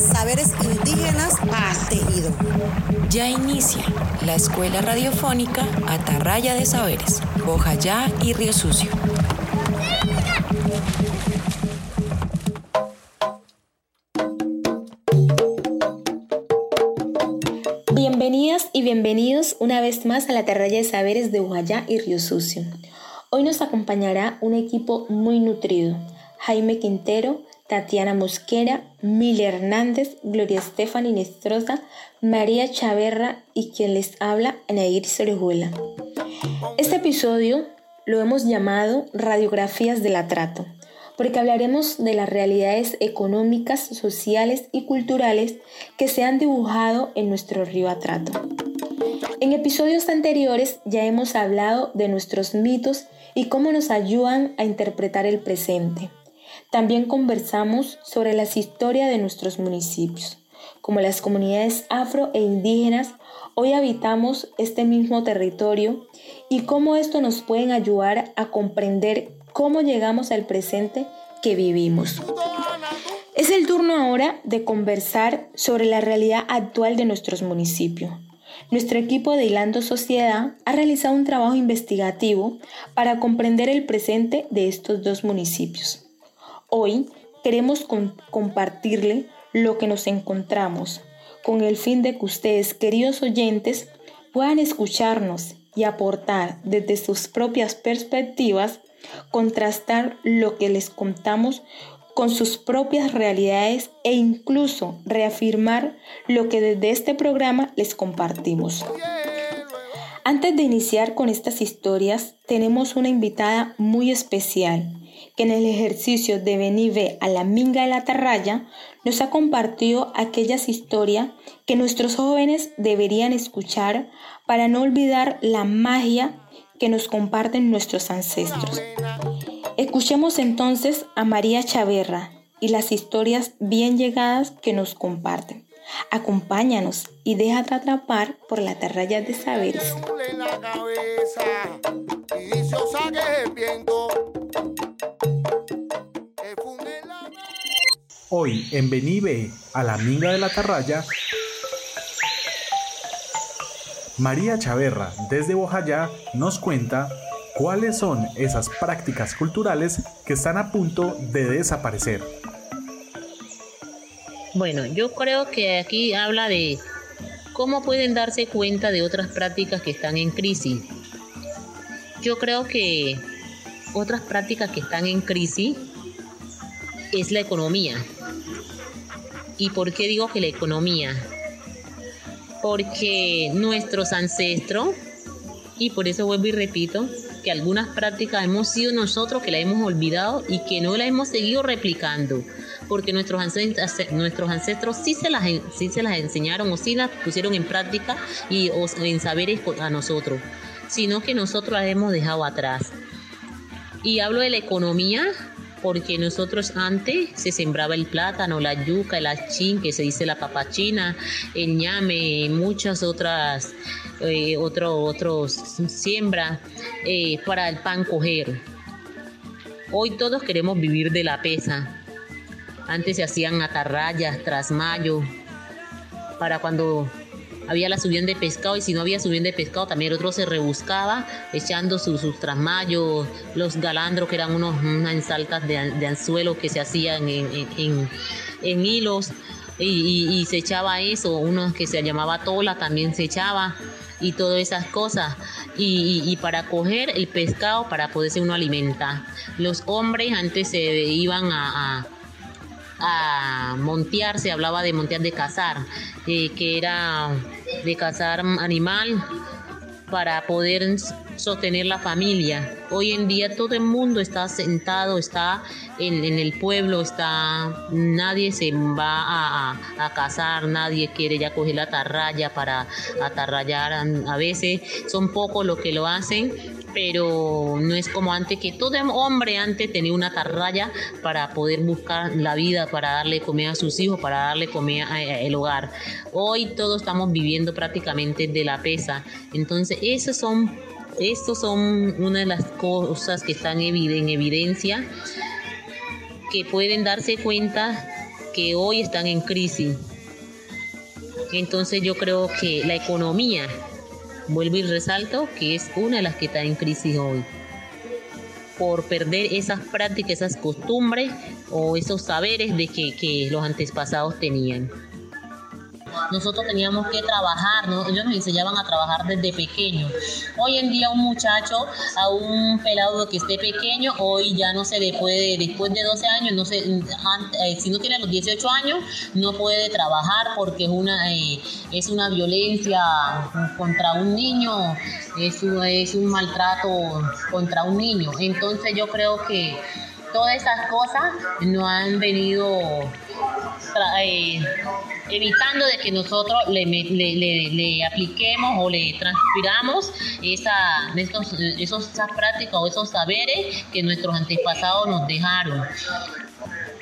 saberes indígenas a tejido. Ya inicia la Escuela Radiofónica Atarraya de Saberes, Bojayá y Río Sucio. Bienvenidas y bienvenidos una vez más a la Atarraya de Saberes de Bojayá y Río Sucio. Hoy nos acompañará un equipo muy nutrido. Jaime Quintero, Tatiana Mosquera, Mili Hernández, Gloria Estefani Nestroza, María Chaverra y quien les habla, Anair Sorejuela. Este episodio lo hemos llamado Radiografías del Atrato, porque hablaremos de las realidades económicas, sociales y culturales que se han dibujado en nuestro río Atrato. En episodios anteriores ya hemos hablado de nuestros mitos y cómo nos ayudan a interpretar el presente. También conversamos sobre las historias de nuestros municipios. Como las comunidades afro e indígenas, hoy habitamos este mismo territorio y cómo esto nos puede ayudar a comprender cómo llegamos al presente que vivimos. Es el turno ahora de conversar sobre la realidad actual de nuestros municipios. Nuestro equipo de Hilando Sociedad ha realizado un trabajo investigativo para comprender el presente de estos dos municipios. Hoy queremos compartirle lo que nos encontramos con el fin de que ustedes, queridos oyentes, puedan escucharnos y aportar desde sus propias perspectivas, contrastar lo que les contamos con sus propias realidades e incluso reafirmar lo que desde este programa les compartimos. Antes de iniciar con estas historias, tenemos una invitada muy especial que en el ejercicio de Benive a la Minga de la Tarraya nos ha compartido aquellas historias que nuestros jóvenes deberían escuchar para no olvidar la magia que nos comparten nuestros ancestros. Escuchemos entonces a María Chaverra y las historias bien llegadas que nos comparten. Acompáñanos y déjate atrapar por la tarraya de saberes. Hoy en Benibe, a la minga de la Tarraya, María Chaverra desde Bojayá nos cuenta cuáles son esas prácticas culturales que están a punto de desaparecer. Bueno, yo creo que aquí habla de cómo pueden darse cuenta de otras prácticas que están en crisis. Yo creo que otras prácticas que están en crisis es la economía. ¿Y por qué digo que la economía? Porque nuestros ancestros, y por eso vuelvo y repito, que algunas prácticas hemos sido nosotros que la hemos olvidado y que no la hemos seguido replicando, porque nuestros ancestros, nuestros ancestros sí, se las, sí se las enseñaron o sí las pusieron en práctica y en saberes a nosotros, sino que nosotros las hemos dejado atrás. Y hablo de la economía porque nosotros antes se sembraba el plátano, la yuca, el achín, que se dice la papachina, el ñame, muchas otras, eh, otros siembras eh, para el pan coger. Hoy todos queremos vivir de la pesa. Antes se hacían atarrayas, trasmayo, para cuando había la subión de pescado y si no había subión de pescado también el otro se rebuscaba echando sus, trasmayos, los galandros que eran unos, unas ensaltas de, anzuelo que se hacían en, hilos y, se echaba eso, uno que se llamaba tola también se echaba y todas esas cosas. Y, para coger el pescado para poderse uno alimentar. Los hombres antes se iban a a montear, se hablaba de montear de cazar, eh, que era de cazar animal para poder sostener la familia. Hoy en día todo el mundo está sentado, está en, el pueblo, está nadie se va a, a, cazar, nadie quiere ya coger la atarraya para atarrayar. A veces son pocos los que lo hacen, pero no es como antes que todo hombre antes tenía una atarraya para poder buscar la vida, para darle comida a sus hijos, para darle comida al hogar. Hoy todos estamos viviendo prácticamente de la pesa. Entonces, esos son estos son una de las cosas que están en evidencia, que pueden darse cuenta que hoy están en crisis. Entonces yo creo que la economía, vuelvo y resalto, que es una de las que está en crisis hoy por perder esas prácticas, esas costumbres o esos saberes de que, que los antepasados tenían nosotros teníamos que trabajar, ellos nos enseñaban a trabajar desde pequeño. Hoy en día un muchacho, a un pelado que esté pequeño, hoy ya no se le puede, después de 12 años, no se, eh, si no tiene los 18 años, no puede trabajar porque es una, eh, es una violencia contra un niño, es es un maltrato contra un niño. Entonces yo creo que todas esas cosas no han venido eh, evitando de que nosotros le, le, apliquemos o le transpiramos esa, esos, esas prácticas o esos saberes que nuestros antepasados nos dejaron.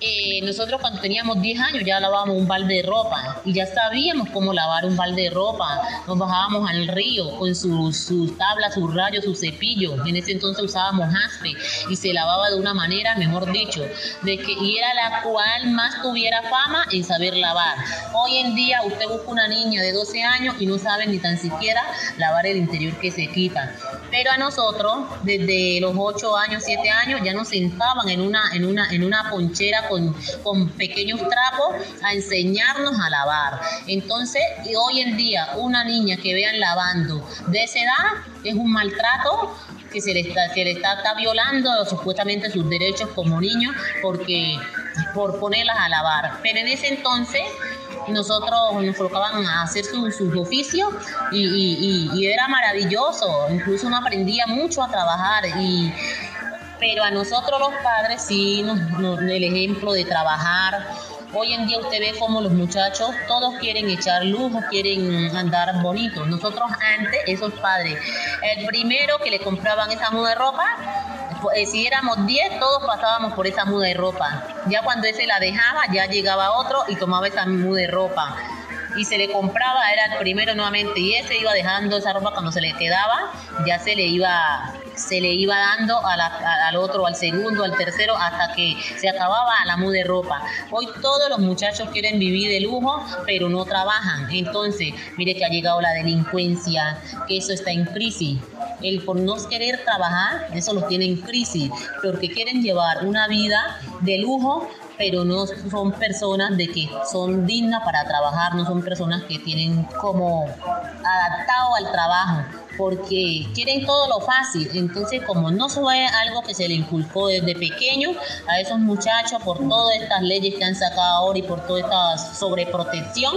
Eh, nosotros cuando teníamos 10 años ya lavábamos un balde de ropa y ya sabíamos cómo lavar un balde de ropa. Nos bajábamos al río con sus, sus tablas, sus rayos, sus cepillos. En ese entonces usábamos jaspe y se lavaba de una manera, mejor dicho, de que y era la cual más tuviera fama en saber lavar. Hoy en día usted busca una niña de 12 años y no sabe ni tan siquiera lavar el interior que se quita. Pero a nosotros, desde los 8 años, 7 años, ya nos sentaban en una, en una, en una ponchera con, pequeños trapos a enseñarnos a lavar. Entonces, hoy en día, una niña que vean lavando de esa edad es un maltrato que se le está, le está, violando supuestamente sus derechos como niño porque por ponerlas a lavar. Pero en ese entonces nosotros nos colocaban a hacer sus su oficios y, y, era maravilloso. Incluso uno aprendía mucho a trabajar y pero a nosotros los padres sí nos, el ejemplo de trabajar. Hoy en día usted ve como los muchachos todos quieren echar lujo, quieren andar bonitos. Nosotros antes, esos padres, el primero que le compraban esa muda de ropa, pues, si éramos 10, todos pasábamos por esa muda de ropa. Ya cuando ese la dejaba, ya llegaba otro y tomaba esa muda de ropa y se le compraba, era el primero nuevamente, y ese iba dejando esa ropa cuando se le quedaba, ya se le iba, se le iba dando al otro, al segundo, al tercero, hasta que se acababa la muda de ropa. Hoy todos los muchachos quieren vivir de lujo, pero no trabajan. Entonces, mire que ha llegado la delincuencia, que eso está en crisis. El por no querer trabajar, eso los tiene en crisis, porque quieren llevar una vida de lujo, pero no son personas de que son dignas para trabajar, no son personas que tienen como adaptado al trabajo, porque quieren todo lo fácil. Entonces, como no fue algo que se le inculcó desde pequeño a esos muchachos por todas estas leyes que han sacado ahora y por toda esta sobreprotección,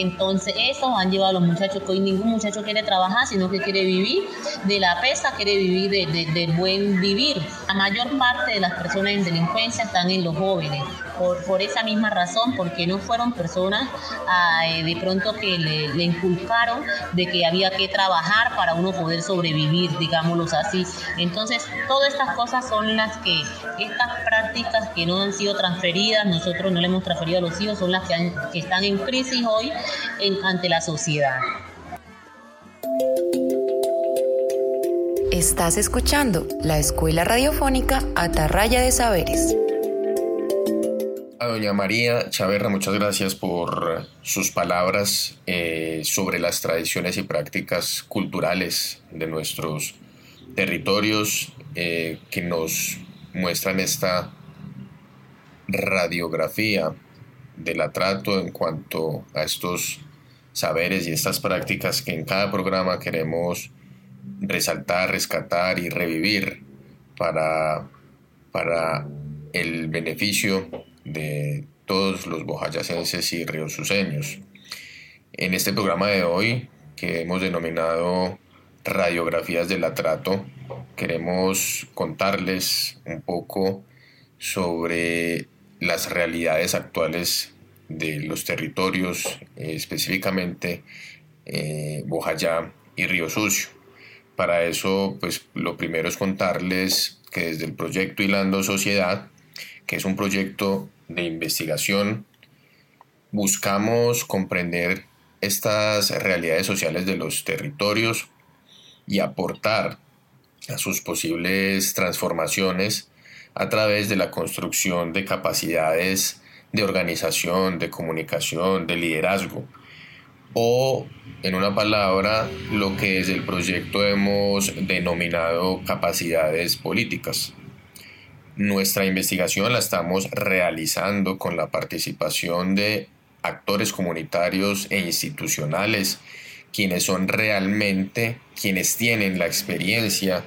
entonces, eso han llevado a los muchachos que hoy ningún muchacho quiere trabajar, sino que quiere vivir de la pesa, quiere vivir de, buen vivir. La mayor parte de las personas en delincuencia están en los jóvenes, por, esa misma razón, porque no fueron personas ah, eh, de pronto que le, le, inculcaron de que había que trabajar para uno poder sobrevivir, digámoslo así. Entonces, todas estas cosas son las que, estas prácticas que no han sido transferidas, nosotros no le hemos transferido a los hijos, son las que, que están en crisis hoy ante la sociedad. Estás escuchando la Escuela Radiofónica Atarraya de Saberes. A doña María Chaverra, muchas gracias por sus palabras eh, sobre las tradiciones y prácticas culturales de nuestros territorios eh, que nos muestran esta radiografía del atrato en cuanto a estos saberes y estas prácticas que en cada programa queremos resaltar, rescatar y revivir para, para el beneficio de todos los bojayacenses y riosuceños. En este programa de hoy, que hemos denominado Radiografías del Atrato, queremos contarles un poco sobre las realidades actuales de los territorios, eh, específicamente eh, Bojayá y Río Sucio. Para eso, pues lo primero es contarles que desde el proyecto Hilando Sociedad, que es un proyecto de investigación, buscamos comprender estas realidades sociales de los territorios y aportar a sus posibles transformaciones a través de la construcción de capacidades de organización, de comunicación, de liderazgo. O, en una palabra, lo que desde el proyecto hemos denominado capacidades políticas. Nuestra investigación la estamos realizando con la participación de actores comunitarios e institucionales, quienes son realmente quienes tienen la experiencia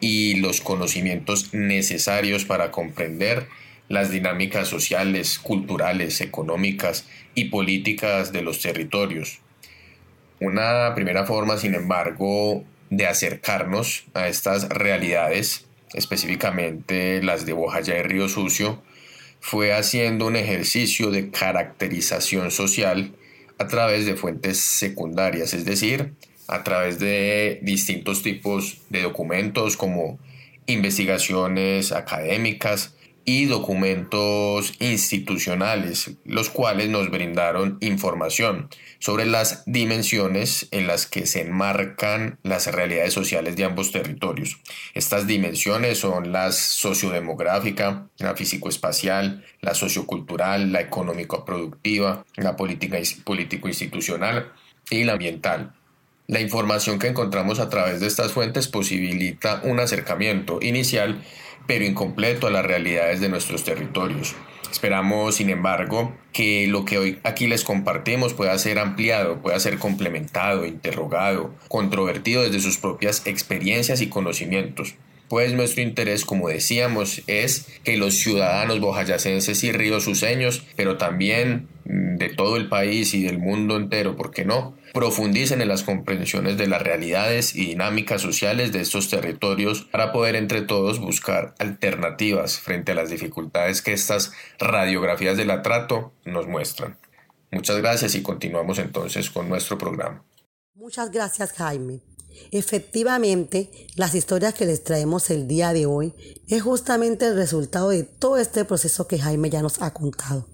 y los conocimientos necesarios para comprender las dinámicas sociales, culturales, económicas y políticas de los territorios. Una primera forma, sin embargo, de acercarnos a estas realidades, específicamente las de Bojaya y Río Sucio, fue haciendo un ejercicio de caracterización social a través de fuentes secundarias, es decir, a través de distintos tipos de documentos como investigaciones académicas, y documentos institucionales, los cuales nos brindaron información sobre las dimensiones en las que se enmarcan las realidades sociales de ambos territorios. Estas dimensiones son la sociodemográfica, la físico-espacial, la sociocultural, la económico-productiva, la política político-institucional y la ambiental. La información que encontramos a través de estas fuentes posibilita un acercamiento inicial pero incompleto a las realidades de nuestros territorios. Esperamos, sin embargo, que lo que hoy aquí les compartimos pueda ser ampliado, pueda ser complementado, interrogado, controvertido desde sus propias experiencias y conocimientos. Pues nuestro interés, como decíamos, es que los ciudadanos bojayacenses y río-suceños, pero también de todo el país y del mundo entero, ¿por qué no? Profundicen en las comprensiones de las realidades y dinámicas sociales de estos territorios para poder entre todos buscar alternativas frente a las dificultades que estas radiografías del atrato nos muestran. Muchas gracias y continuamos entonces con nuestro programa. Muchas gracias Jaime. Efectivamente, las historias que les traemos el día de hoy es justamente el resultado de todo este proceso que Jaime ya nos ha contado.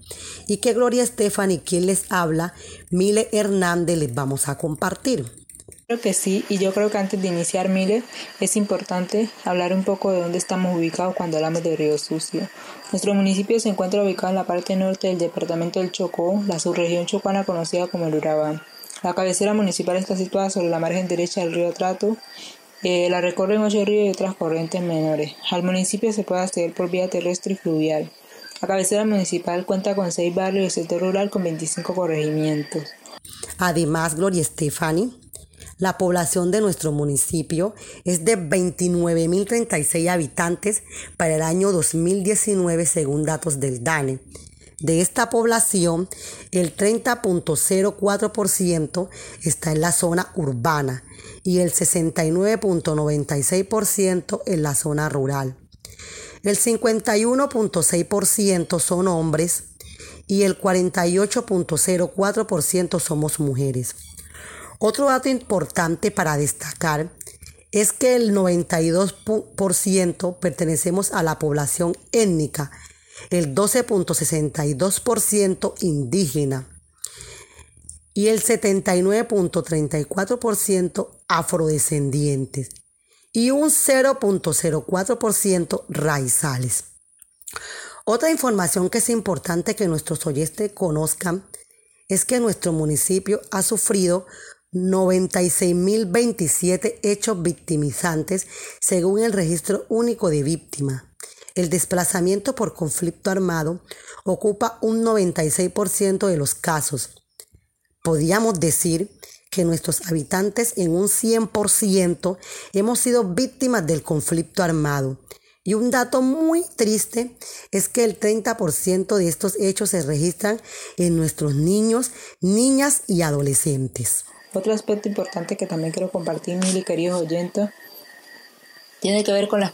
Y que Gloria Estefan y quien les habla, Mile Hernández, les vamos a compartir. Creo que sí, y yo creo que antes de iniciar, Mile, es importante hablar un poco de dónde estamos ubicados cuando hablamos de Río Sucio. Nuestro municipio se encuentra ubicado en la parte norte del departamento del Chocó, la subregión chocana conocida como el Urabá. La cabecera municipal está situada sobre la margen derecha del río Trato. Eh, la recorren ocho ríos y otras corrientes menores. Al municipio se puede acceder por vía terrestre y fluvial. La cabecera municipal cuenta con seis barrios y el sector rural con 25 corregimientos. Además, Gloria Estefani, la población de nuestro municipio es de 29.036 habitantes para el año 2019 según datos del DANE. De esta población, el 30.04% está en la zona urbana y el 69.96% en la zona rural. El 51.6% son hombres y el 48.04% somos mujeres. Otro dato importante para destacar es que el 92% pertenecemos a la población étnica el 12.62% indígena y el 79.34% afrodescendientes y un 0.04% raizales. Otra información que es importante que nuestros oyentes conozcan es que nuestro municipio ha sufrido 96.027 hechos victimizantes según el registro único de víctimas el desplazamiento por conflicto armado ocupa un 96% de los casos. Podríamos decir que nuestros habitantes en un 100% hemos sido víctimas del conflicto armado. Y un dato muy triste es que el 30% de estos hechos se registran en nuestros niños, niñas y adolescentes. Otro aspecto importante que también quiero compartir, Mili, queridos oyentes, tiene que ver con las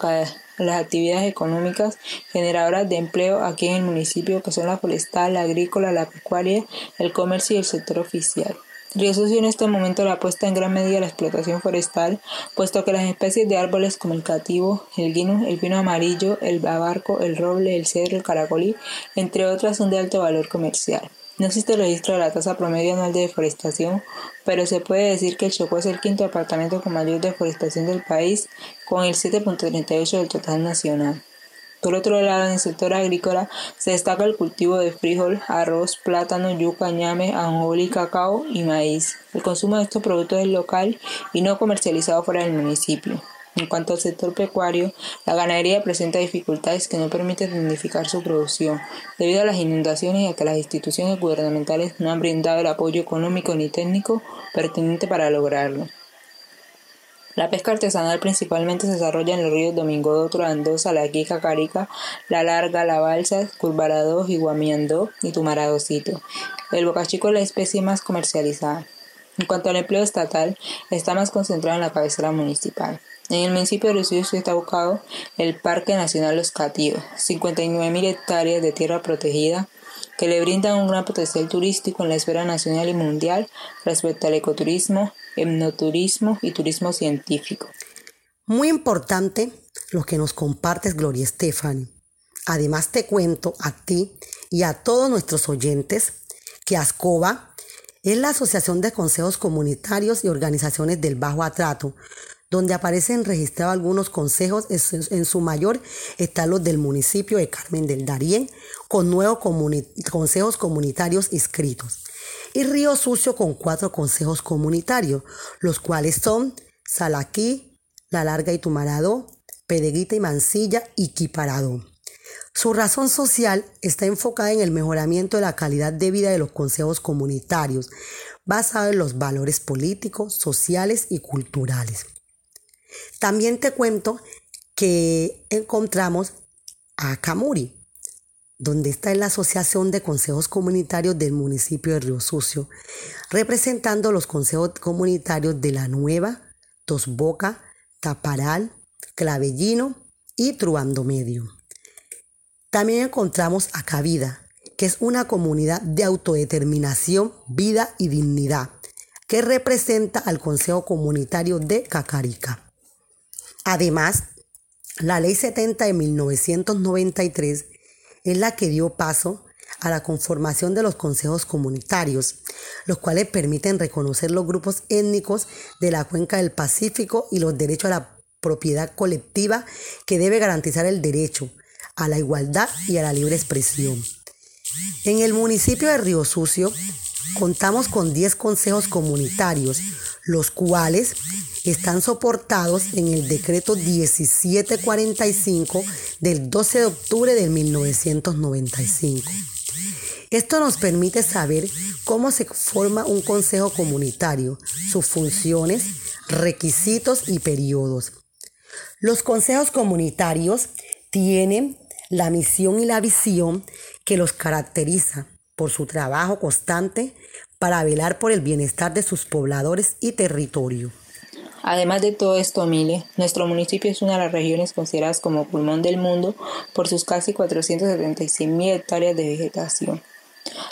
las actividades económicas generadoras de empleo aquí en el municipio, que son la forestal, la agrícola, la pecuaria, el comercio y el sector oficial. Río Sucio en este momento la apuesta en gran medida a la explotación forestal, puesto que las especies de árboles como el cativo, el guino, el pino amarillo, el babarco, el roble, el cedro, el caracolí, entre otras, son de alto valor comercial. No existe registro de la tasa promedio anual de deforestación, pero se puede decir que el Chocó es el quinto departamento con mayor deforestación del país, con el 7.38 del total nacional. Por otro lado, en el sector agrícola se destaca el cultivo de frijol, arroz, plátano, yuca, ñame, anjoli, cacao y maíz. El consumo de estos productos es local y no comercializado fuera del municipio. En cuanto al sector pecuario, la ganadería presenta dificultades que no permiten dignificar su producción, debido a las inundaciones y a que las instituciones gubernamentales no han brindado el apoyo económico ni técnico pertinente para lograrlo. La pesca artesanal principalmente se desarrolla en los ríos Domingo Dotro, Andosa, La Quica, Carica, La Larga, La Balsa, Curvarado, Iguamiandó y Tumaradocito. El bocachico es la especie más comercializada. En cuanto al empleo estatal, está más concentrado en la cabecera municipal. En el municipio de Lucio está ubicado el Parque Nacional Los Cativos, 59.000 hectáreas de tierra protegida que le brindan un gran potencial turístico en la esfera nacional y mundial respecto al ecoturismo, etnoturismo y turismo científico. Muy importante lo que nos compartes, Gloria Estefani. Además te cuento a ti y a todos nuestros oyentes que ASCOBA es la Asociación de Consejos Comunitarios y Organizaciones del Bajo Atrato, donde aparecen registrados algunos consejos, en su mayor están los del municipio de Carmen del Darién, con nuevos consejos comunitarios inscritos. Y Río Sucio con cuatro consejos comunitarios, los cuales son Salaquí, La Larga y Tumarado, Pedeguita y Mansilla y Quiparado. Su razón social está enfocada en el mejoramiento de la calidad de vida de los consejos comunitarios, basado en los valores políticos, sociales y culturales. También te cuento que encontramos a Camuri, donde está en la Asociación de Consejos Comunitarios del municipio de Río Sucio, representando los consejos comunitarios de La Nueva, Tosboca, Taparal, Clavellino y Truando Medio. También encontramos a Cabida, que es una comunidad de autodeterminación, vida y dignidad, que representa al Consejo Comunitario de Cacarica. Además, la Ley 70 de 1993 es la que dio paso a la conformación de los consejos comunitarios, los cuales permiten reconocer los grupos étnicos de la cuenca del Pacífico y los derechos a la propiedad colectiva que debe garantizar el derecho a la igualdad y a la libre expresión. En el municipio de Río Sucio contamos con 10 consejos comunitarios, los cuales están soportados en el decreto 1745 del 12 de octubre de 1995. Esto nos permite saber cómo se forma un consejo comunitario, sus funciones, requisitos y periodos. Los consejos comunitarios tienen la misión y la visión que los caracteriza por su trabajo constante para velar por el bienestar de sus pobladores y territorio. Además de todo esto, Mile, nuestro municipio es una de las regiones consideradas como pulmón del mundo por sus casi 476 mil hectáreas de vegetación.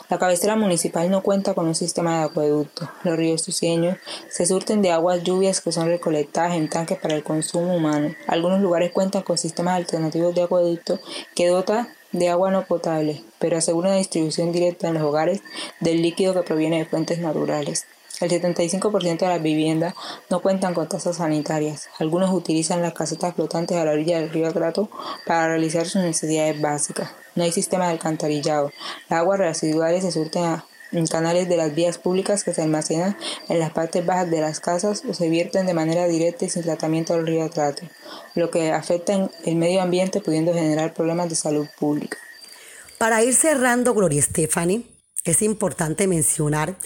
La cabecera municipal no cuenta con un sistema de acueducto. Los ríos suceños se surten de aguas lluvias que son recolectadas en tanques para el consumo humano. Algunos lugares cuentan con sistemas alternativos de acueducto que dota de agua no potable, pero asegura una distribución directa en los hogares del líquido que proviene de fuentes naturales. El 75% de las viviendas no cuentan con tasas sanitarias. Algunos utilizan las casetas flotantes a la orilla del río Atrato para realizar sus necesidades básicas. No hay sistema de alcantarillado. Las aguas residuales se surten en canales de las vías públicas que se almacenan en las partes bajas de las casas o se vierten de manera directa y sin tratamiento al río Atrato, lo que afecta el medio ambiente pudiendo generar problemas de salud pública. Para ir cerrando, Gloria Stephanie, es importante mencionar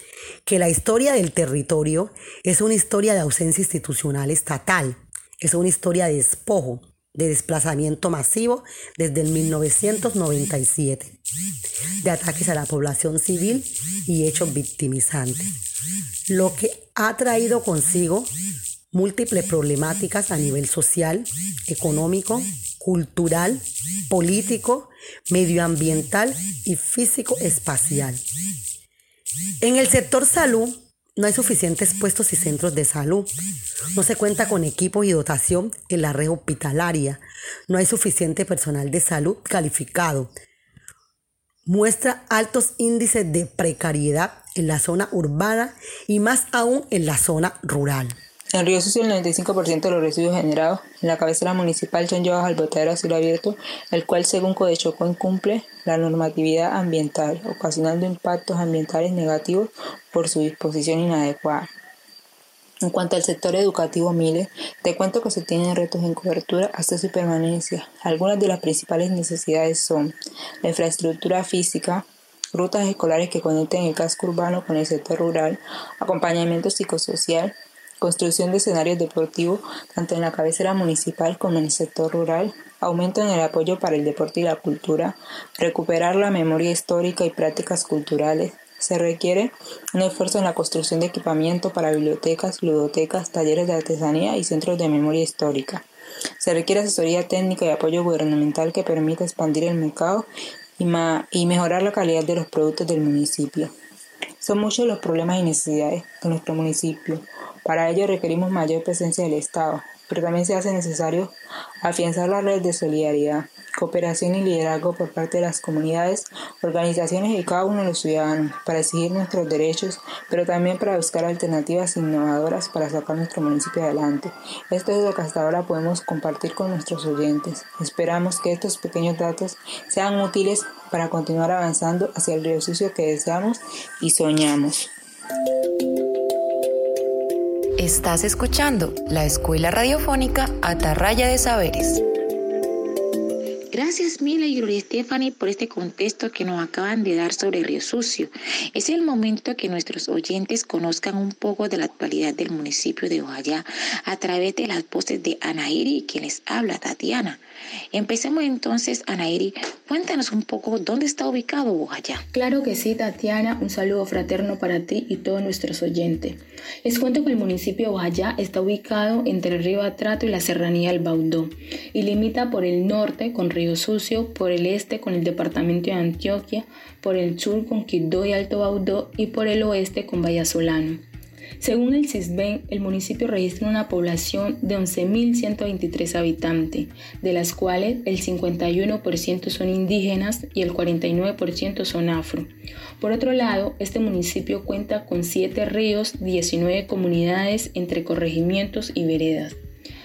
que la historia del territorio es una historia de ausencia institucional estatal, es una historia de despojo, de desplazamiento masivo desde el 1997, de ataques a la población civil y hechos victimizantes, lo que ha traído consigo múltiples problemáticas a nivel social, económico, cultural, político, medioambiental y físico-espacial. En el sector salud no hay suficientes puestos y centros de salud. No se cuenta con equipo y dotación en la red hospitalaria. No hay suficiente personal de salud calificado. Muestra altos índices de precariedad en la zona urbana y más aún en la zona rural. En Río Sucio, el 95% de los residuos generados en la cabecera municipal son llevados al botadero a cielo abierto, el cual, según Codechocó, incumple la normatividad ambiental, ocasionando impactos ambientales negativos por su disposición inadecuada. En cuanto al sector educativo Mile, te cuento que se tienen retos en cobertura hasta su permanencia. Algunas de las principales necesidades son la infraestructura física, rutas escolares que conecten el casco urbano con el sector rural, acompañamiento psicosocial, construcción de escenarios deportivos tanto en la cabecera municipal como en el sector rural, aumento en el apoyo para el deporte y la cultura, recuperar la memoria histórica y prácticas culturales. Se requiere un esfuerzo en la construcción de equipamiento para bibliotecas, ludotecas, talleres de artesanía y centros de memoria histórica. Se requiere asesoría técnica y apoyo gubernamental que permita expandir el mercado y, mejorar la calidad de los productos del municipio. Son muchos los problemas y necesidades de nuestro municipio, para ello requerimos mayor presencia del Estado, pero también se hace necesario afianzar la red de solidaridad, cooperación y liderazgo por parte de las comunidades, organizaciones y cada uno de los ciudadanos para exigir nuestros derechos, pero también para buscar alternativas innovadoras para sacar nuestro municipio adelante. Esto es lo que hasta ahora podemos compartir con nuestros oyentes. Esperamos que estos pequeños datos sean útiles para continuar avanzando hacia el río sucio que deseamos y soñamos. Estás escuchando la Escuela Radiofónica Atarraya de Saberes. Gracias Mila y Gloria Stephanie por este contexto que nos acaban de dar sobre Río Sucio. Es el momento que nuestros oyentes conozcan un poco de la actualidad del municipio de Ojayá a través de las voces de Anairi, quien les habla, Tatiana. Empecemos entonces, Anairi, cuéntanos un poco dónde está ubicado Ojayá. Claro que sí, Tatiana, un saludo fraterno para ti y todos nuestros oyentes. Les cuento que el municipio de Ojayá está ubicado entre el río Atrato y la serranía del Baudó y limita por el norte con Río Sucio, por el este con el departamento de Antioquia, por el sur con Quibdó y Alto Baudó y por el oeste con Vallasolano. Según el CISBEN, el municipio registra una población de 11.123 habitantes, de las cuales el 51% son indígenas y el 49% son afro. Por otro lado, este municipio cuenta con 7 ríos, 19 comunidades entre corregimientos y veredas.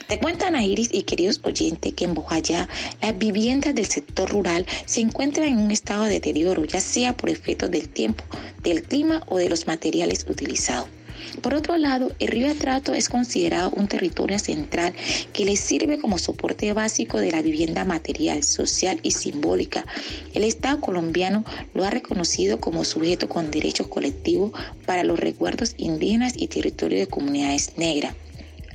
Te cuentan a Iris y queridos oyentes que en Bojayá las viviendas del sector rural se encuentran en un estado de deterioro, ya sea por efectos del tiempo, del clima o de los materiales utilizados. Por otro lado, el río Atrato es considerado un territorio central que le sirve como soporte básico de la vivienda material, social y simbólica. El Estado colombiano lo ha reconocido como sujeto con derechos colectivos para los recuerdos indígenas y territorio de comunidades negras.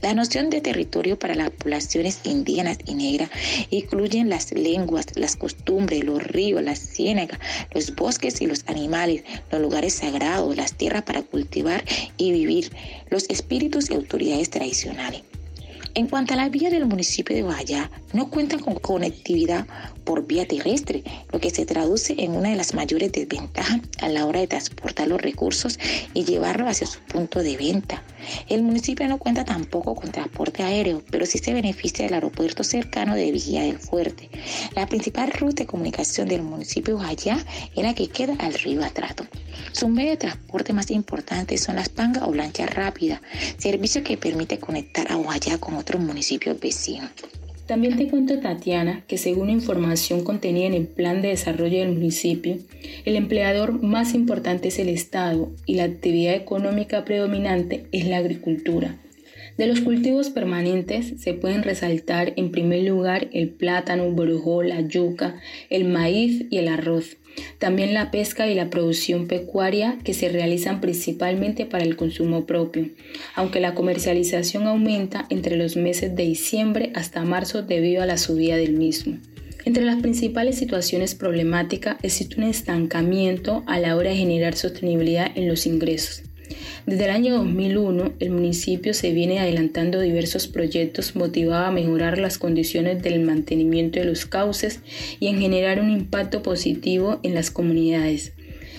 La noción de territorio para las poblaciones indígenas y negras incluyen las lenguas, las costumbres, los ríos, las ciénagas, los bosques y los animales, los lugares sagrados, las tierras para cultivar y vivir, los espíritus y autoridades tradicionales. En cuanto a la vía del municipio de Guayá, no cuentan con conectividad por vía terrestre, lo que se traduce en una de las mayores desventajas a la hora de transportar los recursos y llevarlos hacia su punto de venta. El municipio no cuenta tampoco con transporte aéreo, pero sí se beneficia del aeropuerto cercano de Villa del Fuerte. La principal ruta de comunicación del municipio de Guayá es la que queda al río Atrato. Su medio de transporte más importante son las pangas o lanchas rápidas, servicio que permite conectar a Guayá con otros municipios. También te cuento, Tatiana, que según información contenida en el Plan de Desarrollo del municipio, el empleador más importante es el Estado y la actividad económica predominante es la agricultura. De los cultivos permanentes se pueden resaltar en primer lugar el plátano, borujó, la yuca, el maíz y el arroz. También la pesca y la producción pecuaria que se realizan principalmente para el consumo propio, aunque la comercialización aumenta entre los meses de diciembre hasta marzo debido a la subida del mismo. Entre las principales situaciones problemáticas existe un estancamiento a la hora de generar sostenibilidad en los ingresos. Desde el año 2001, el municipio se viene adelantando diversos proyectos motivados a mejorar las condiciones del mantenimiento de los cauces y en generar un impacto positivo en las comunidades.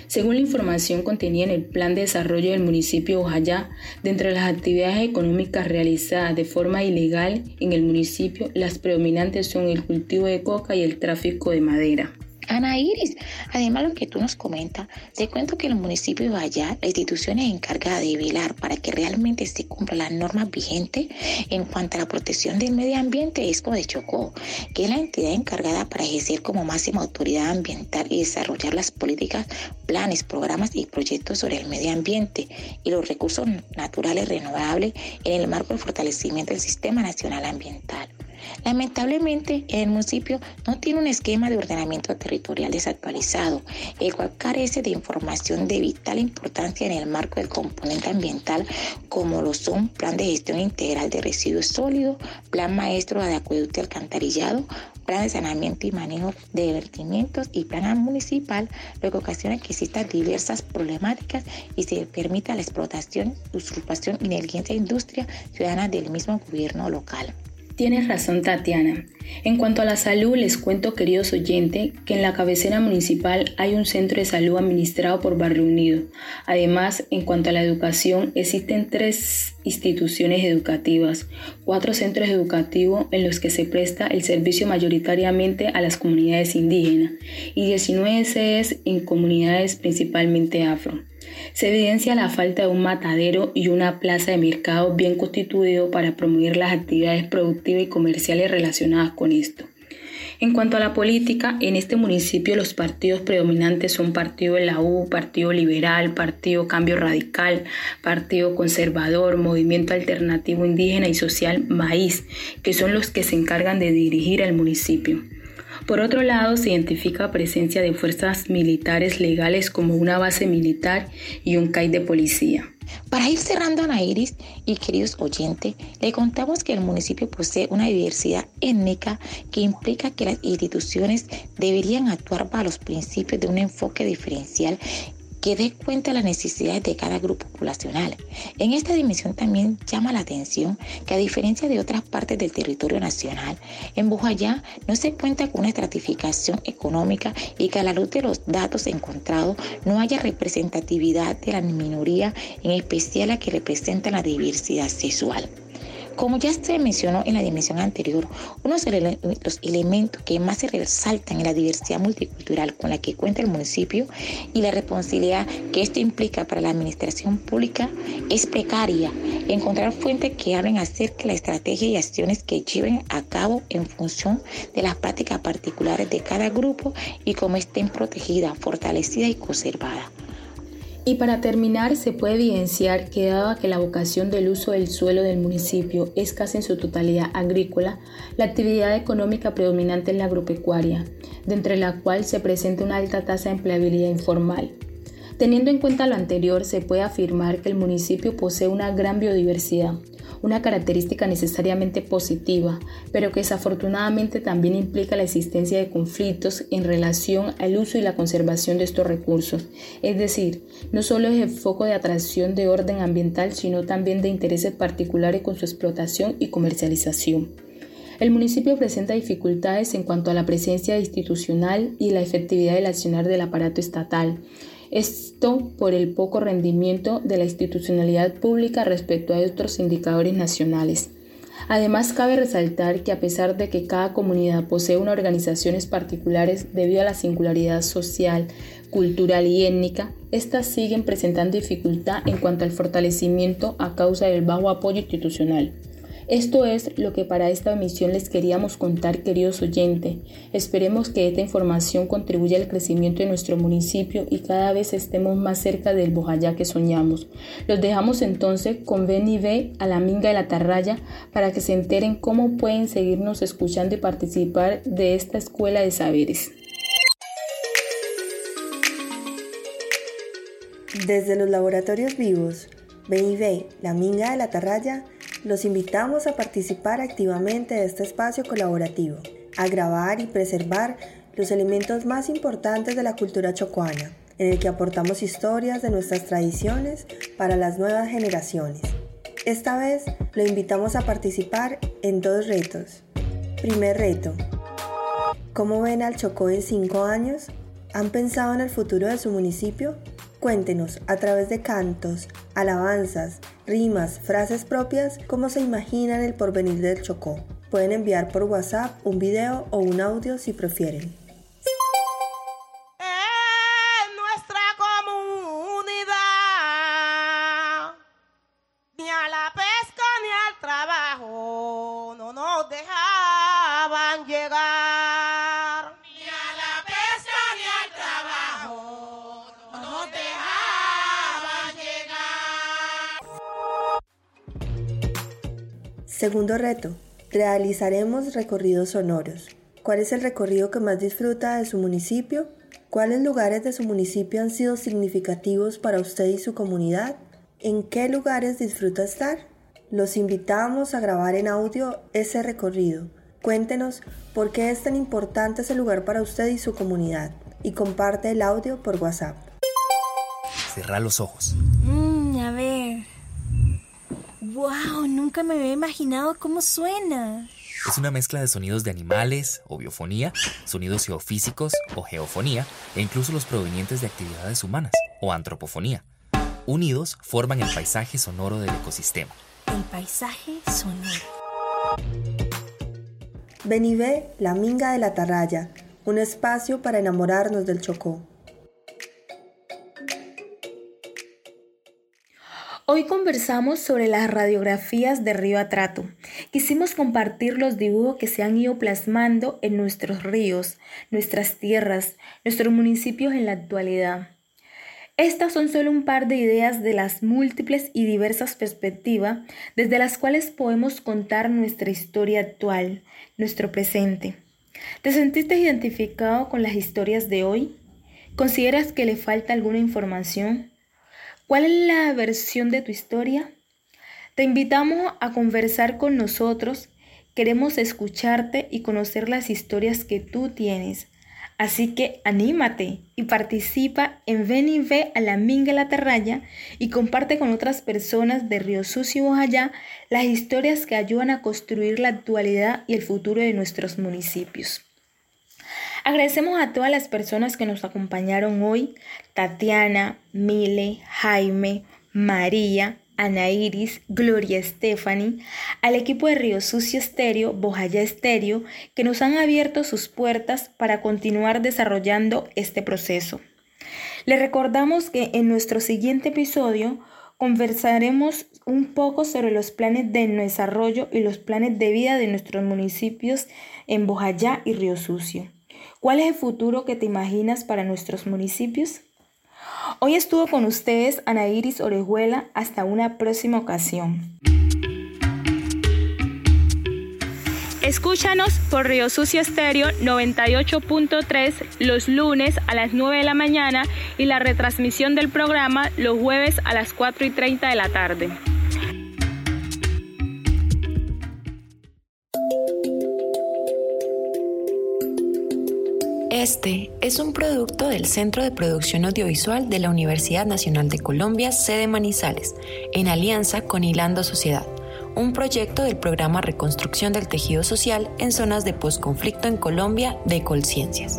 Según la información contenida en el Plan de Desarrollo del municipio de Ojayá, dentro de las actividades económicas realizadas de forma ilegal en el municipio, las predominantes son el cultivo de coca y el tráfico de madera. Ana Iris, además lo que tú nos comentas, te cuento que el municipio de allá, la institución es encargada de velar para que realmente se cumplan las normas vigentes en cuanto a la protección del medio ambiente es de Chocó, que es la entidad encargada para ejercer como máxima autoridad ambiental y desarrollar las políticas, planes, programas y proyectos sobre el medio ambiente y los recursos naturales renovables en el marco del fortalecimiento del Sistema Nacional Ambiental. Lamentablemente, el municipio no tiene un esquema de ordenamiento territorial desactualizado, el cual carece de información de vital importancia en el marco del componente ambiental, como lo son Plan de Gestión Integral de Residuos Sólidos, Plan Maestro de Acueducto y Alcantarillado, Plan de Saneamiento y Manejo de Vertimientos y Plan Municipal, lo que ocasiona que existan diversas problemáticas y se permita la explotación, usurpación y negligencia de industria ciudadana del mismo gobierno local. Tienes razón, Tatiana. En cuanto a la salud, les cuento, queridos oyentes, que en la cabecera municipal hay un centro de salud administrado por Barrio Unido. Además, en cuanto a la educación, existen tres instituciones educativas, cuatro centros educativos en los que se presta el servicio mayoritariamente a las comunidades indígenas y 19 sedes en comunidades principalmente afro. Se evidencia la falta de un matadero y una plaza de mercado bien constituido para promover las actividades productivas y comerciales relacionadas con esto. En cuanto a la política, en este municipio los partidos predominantes son Partido de la U, Partido Liberal, Partido Cambio Radical, Partido Conservador, Movimiento Alternativo Indígena y Social Maíz, que son los que se encargan de dirigir el municipio. Por otro lado, se identifica presencia de fuerzas militares legales como una base militar y un CAI de policía. Para ir cerrando, Ana Iris y queridos oyentes, le contamos que el municipio posee una diversidad étnica que implica que las instituciones deberían actuar bajo los principios de un enfoque diferencial que dé cuenta de las necesidades de cada grupo poblacional. En esta dimensión también llama la atención que a diferencia de otras partes del territorio nacional, en Bujayá no se cuenta con una estratificación económica y que a la luz de los datos encontrados no haya representatividad de la minoría, en especial la que representa la diversidad sexual. Como ya se mencionó en la dimensión anterior, uno de los elementos que más se resaltan en la diversidad multicultural con la que cuenta el municipio y la responsabilidad que esto implica para la administración pública es precaria. Encontrar fuentes que hablen acerca de la estrategia y acciones que lleven a cabo en función de las prácticas particulares de cada grupo y cómo estén protegidas, fortalecidas y conservadas. Y para terminar, se puede evidenciar que dado que la vocación del uso del suelo del municipio es casi en su totalidad agrícola, la actividad económica predominante es la agropecuaria, de entre la cual se presenta una alta tasa de empleabilidad informal. Teniendo en cuenta lo anterior, se puede afirmar que el municipio posee una gran biodiversidad, una característica necesariamente positiva, pero que desafortunadamente también implica la existencia de conflictos en relación al uso y la conservación de estos recursos. Es decir, no solo es el foco de atracción de orden ambiental, sino también de intereses particulares con su explotación y comercialización. El municipio presenta dificultades en cuanto a la presencia institucional y la efectividad del accionar del aparato estatal. Esto por el poco rendimiento de la institucionalidad pública respecto a otros indicadores nacionales. Además, cabe resaltar que a pesar de que cada comunidad posee unas organizaciones particulares debido a la singularidad social, cultural y étnica, éstas siguen presentando dificultad en cuanto al fortalecimiento a causa del bajo apoyo institucional. Esto es lo que para esta emisión les queríamos contar, queridos oyentes. Esperemos que esta información contribuya al crecimiento de nuestro municipio y cada vez estemos más cerca del Bojayá que soñamos. Los dejamos entonces con Ben y B a la Minga de la Tarraya para que se enteren cómo pueden seguirnos escuchando y participar de esta escuela de saberes. Desde los laboratorios vivos, Ben y B, la Minga de la Tarraya, los invitamos a participar activamente de este espacio colaborativo, a grabar y preservar los elementos más importantes de la cultura chocuana, en el que aportamos historias de nuestras tradiciones para las nuevas generaciones. Esta vez lo invitamos a participar en dos retos. Primer reto. ¿Cómo ven al Chocó en cinco años? ¿Han pensado en el futuro de su municipio? Cuéntenos a través de cantos, alabanzas, rimas, frases propias, cómo se imaginan el porvenir del Chocó. Pueden enviar por WhatsApp un video o un audio si prefieren. Segundo reto. Realizaremos recorridos sonoros. ¿Cuál es el recorrido que más disfruta de su municipio? ¿Cuáles lugares de su municipio han sido significativos para usted y su comunidad? ¿En qué lugares disfruta estar? Los invitamos a grabar en audio ese recorrido. Cuéntenos por qué es tan importante ese lugar para usted y su comunidad y comparte el audio por WhatsApp. Cerra los ojos. Mm. ¡Wow! Nunca me había imaginado cómo suena. Es una mezcla de sonidos de animales o biofonía, sonidos geofísicos o geofonía e incluso los provenientes de actividades humanas o antropofonía. Unidos forman el paisaje sonoro del ecosistema. El paisaje sonoro. Ven y ve La Minga de la Tarraya, un espacio para enamorarnos del Chocó. Hoy conversamos sobre las radiografías de Río Atrato. Quisimos compartir los dibujos que se han ido plasmando en nuestros ríos, nuestras tierras, nuestros municipios en la actualidad. Estas son solo un par de ideas de las múltiples y diversas perspectivas desde las cuales podemos contar nuestra historia actual, nuestro presente. ¿Te sentiste identificado con las historias de hoy? ¿Consideras que le falta alguna información? ¿Cuál es la versión de tu historia? Te invitamos a conversar con nosotros. Queremos escucharte y conocer las historias que tú tienes. Así que anímate y participa en Ven y Ve a la Minga la Terraya y comparte con otras personas de Río Sucio y Bojayá las historias que ayudan a construir la actualidad y el futuro de nuestros municipios. Agradecemos a todas las personas que nos acompañaron hoy, Tatiana, Mile, Jaime, María, Ana Iris, Gloria Stephanie, al equipo de Río Sucio Estéreo, Bojaya Estéreo, que nos han abierto sus puertas para continuar desarrollando este proceso. Les recordamos que en nuestro siguiente episodio conversaremos un poco sobre los planes de desarrollo y los planes de vida de nuestros municipios en Bojayá y Río Sucio. ¿Cuál es el futuro que te imaginas para nuestros municipios? Hoy estuvo con ustedes Ana Iris Orejuela. Hasta una próxima ocasión. Escúchanos por Río Sucio Estéreo 98.3 los lunes a las 9 de la mañana y la retransmisión del programa los jueves a las 4 y 30 de la tarde. Este es un producto del Centro de Producción Audiovisual de la Universidad Nacional de Colombia, sede Manizales, en alianza con Hilando Sociedad, un proyecto del programa Reconstrucción del Tejido Social en Zonas de Postconflicto en Colombia de Colciencias.